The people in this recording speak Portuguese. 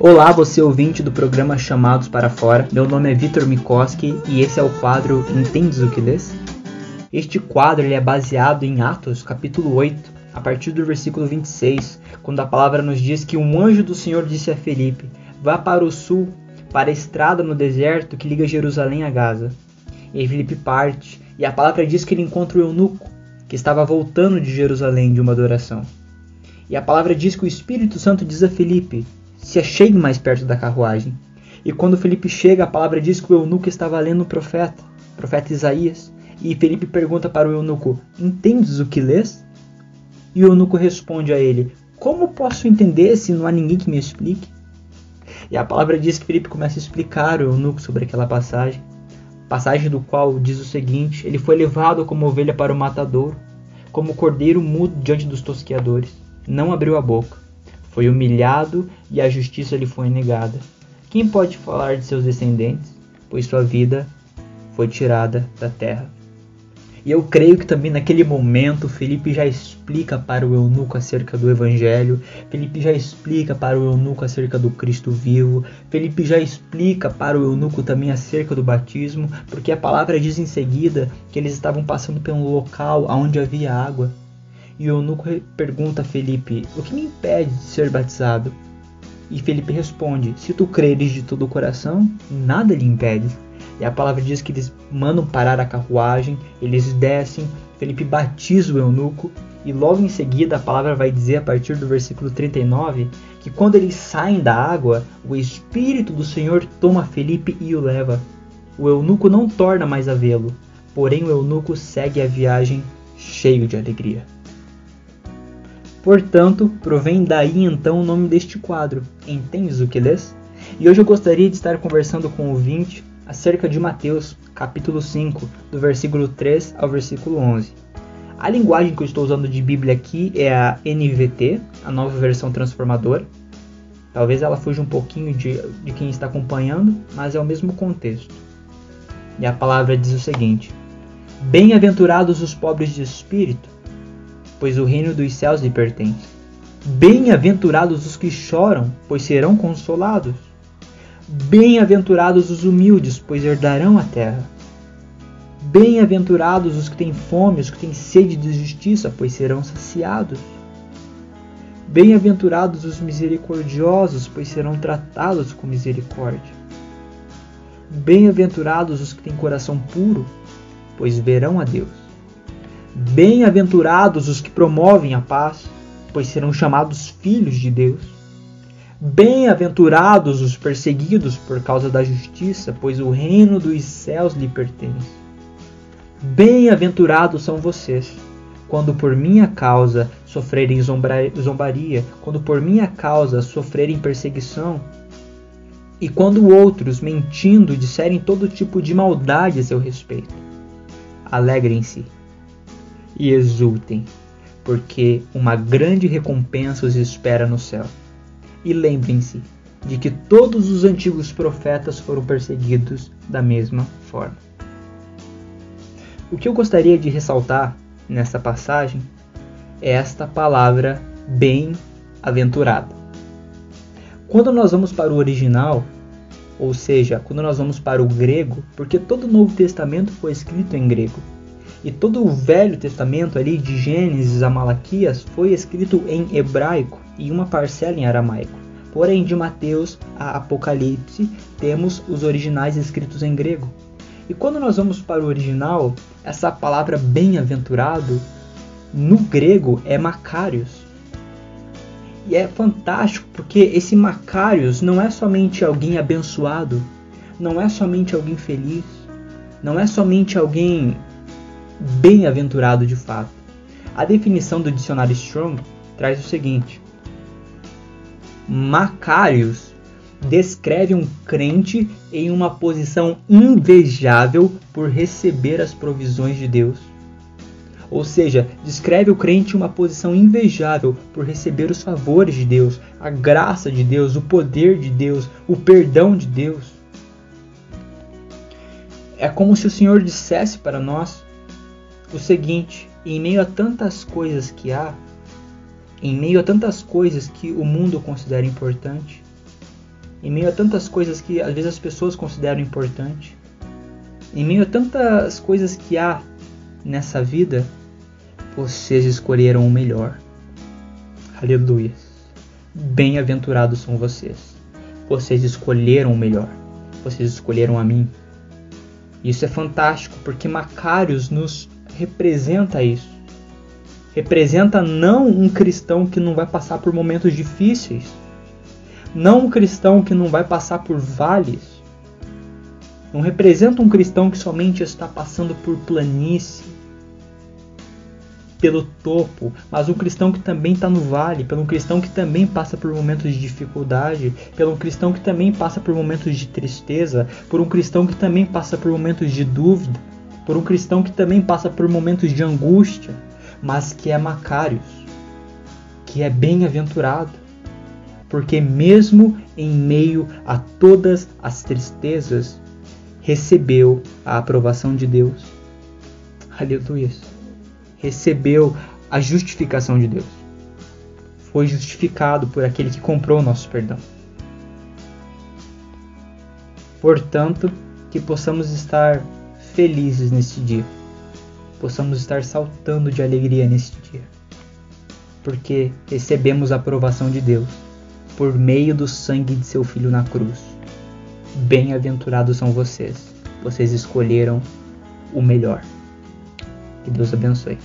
Olá, você ouvinte do programa Chamados para Fora. Meu nome é Vitor Mikoski e esse é o quadro Entendes o que lês? Este quadro é baseado em Atos, capítulo 8, a partir do versículo 26, quando a palavra nos diz que um anjo do Senhor disse a Felipe: Vá para o sul, para a estrada no deserto que liga Jerusalém a Gaza. E Felipe parte, e a palavra diz que ele encontra o eunuco, que estava voltando de Jerusalém de uma adoração. E a palavra diz que o Espírito Santo diz a Felipe: se achegue mais perto da carruagem. E quando Felipe chega, a palavra diz que o eunuco estava lendo o profeta, o profeta Isaías. E Felipe pergunta para o eunuco: Entendes o que lês? E o eunuco responde a ele: Como posso entender se não há ninguém que me explique? E a palavra diz que Felipe começa a explicar o eunuco sobre aquela passagem. Passagem do qual diz o seguinte: Ele foi levado como ovelha para o matadouro, como cordeiro mudo diante dos tosqueadores. Não abriu a boca foi humilhado e a justiça lhe foi negada. Quem pode falar de seus descendentes? Pois sua vida foi tirada da terra. E eu creio que também naquele momento Felipe já explica para o eunuco acerca do evangelho, Felipe já explica para o eunuco acerca do Cristo vivo, Felipe já explica para o eunuco também acerca do batismo, porque a palavra diz em seguida que eles estavam passando um local onde havia água. E o eunuco pergunta a Felipe: O que me impede de ser batizado? E Felipe responde: Se tu creres de todo o coração, nada lhe impede. E a palavra diz que eles mandam parar a carruagem, eles descem, Felipe batiza o eunuco, e logo em seguida a palavra vai dizer, a partir do versículo 39, que quando eles saem da água, o Espírito do Senhor toma Felipe e o leva. O eunuco não torna mais a vê-lo, porém o eunuco segue a viagem cheio de alegria. Portanto, provém daí então o nome deste quadro. Entendes o que lês? E hoje eu gostaria de estar conversando com o ouvinte acerca de Mateus, capítulo 5, do versículo 3 ao versículo 11. A linguagem que eu estou usando de Bíblia aqui é a NVT, a nova versão transformadora. Talvez ela fuja um pouquinho de, de quem está acompanhando, mas é o mesmo contexto. E a palavra diz o seguinte: Bem-aventurados os pobres de espírito, pois o reino dos céus lhe pertence. Bem-aventurados os que choram, pois serão consolados. Bem-aventurados os humildes, pois herdarão a terra. Bem-aventurados os que têm fome, os que têm sede de justiça, pois serão saciados. Bem-aventurados os misericordiosos, pois serão tratados com misericórdia. Bem-aventurados os que têm coração puro, pois verão a Deus. Bem-aventurados os que promovem a paz, pois serão chamados filhos de Deus. Bem-aventurados os perseguidos por causa da justiça, pois o reino dos céus lhe pertence. Bem-aventurados são vocês, quando por minha causa sofrerem zombaria, quando por minha causa sofrerem perseguição, e quando outros, mentindo, disserem todo tipo de maldade a seu respeito. Alegrem-se e exultem, porque uma grande recompensa os espera no céu. E lembrem-se de que todos os antigos profetas foram perseguidos da mesma forma. O que eu gostaria de ressaltar nessa passagem é esta palavra bem-aventurado. Quando nós vamos para o original, ou seja, quando nós vamos para o grego, porque todo o Novo Testamento foi escrito em grego, e todo o Velho Testamento ali de Gênesis a Malaquias foi escrito em hebraico e uma parcela em aramaico. Porém, de Mateus a Apocalipse, temos os originais escritos em grego. E quando nós vamos para o original, essa palavra bem-aventurado no grego é Macários. E é fantástico porque esse Macários não é somente alguém abençoado, não é somente alguém feliz, não é somente alguém bem-aventurado de fato. A definição do dicionário Strong traz o seguinte: Macários descreve um crente em uma posição invejável por receber as provisões de Deus. Ou seja, descreve o crente em uma posição invejável por receber os favores de Deus, a graça de Deus, o poder de Deus, o perdão de Deus. É como se o Senhor dissesse para nós o seguinte: em meio a tantas coisas que há, em meio a tantas coisas que o mundo considera importante, em meio a tantas coisas que às vezes as pessoas consideram importante, em meio a tantas coisas que há nessa vida, vocês escolheram o melhor. Aleluia. Bem-aventurados são vocês. Vocês escolheram o melhor. Vocês escolheram a mim. Isso é fantástico porque Macários nos representa isso. Representa não um cristão que não vai passar por momentos difíceis, não um cristão que não vai passar por vales, não representa um cristão que somente está passando por planície, pelo topo, mas um cristão que também está no vale, pelo cristão que também passa por momentos de dificuldade, pelo cristão que também passa por momentos de tristeza, por um cristão que também passa por momentos de dúvida, por um cristão que também passa por momentos de angústia, mas que é Macários, que é bem-aventurado, porque mesmo em meio a todas as tristezas, recebeu a aprovação de Deus. Aleluia recebeu a justificação de Deus. Foi justificado por aquele que comprou o nosso perdão. Portanto, que possamos estar felizes neste dia. Possamos estar saltando de alegria neste dia. Porque recebemos a aprovação de Deus por meio do sangue de seu filho na cruz. Bem-aventurados são vocês. Vocês escolheram o melhor. Que Deus abençoe.